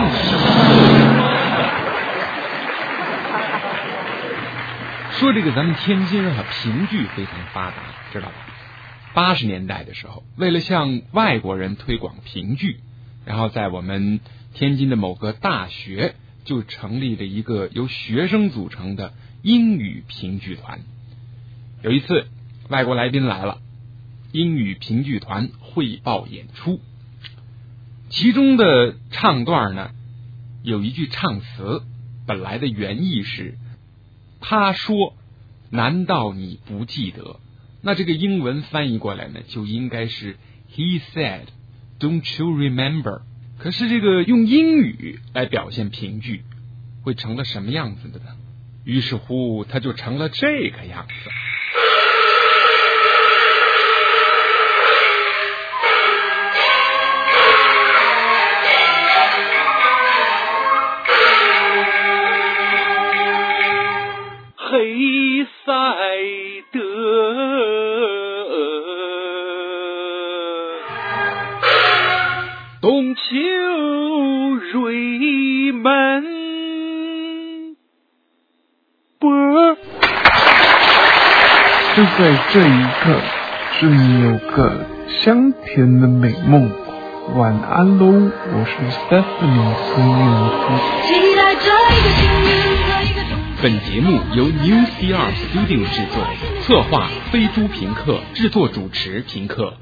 说。说这个咱们天津啊，评剧非常发达，知道吧？八十年代的时候，为了向外国人推广评剧，然后在我们天津的某个大学就成立了一个由学生组成的英语评剧团。有一次，外国来宾来了，英语评剧团汇报演出，其中的唱段呢，有一句唱词，本来的原意是。他说：“难道你不记得？”那这个英文翻译过来呢，就应该是 “He said, don't you remember？” 可是这个用英语来表现评剧，会成了什么样子的呢？于是乎，它就成了这个样子。就在这一刻，祝你有个香甜的美梦。晚安喽，我是 Stephanie 孙燕姿。本节目由 New CR Studio 制作，策划飞猪平克，制作主持平克。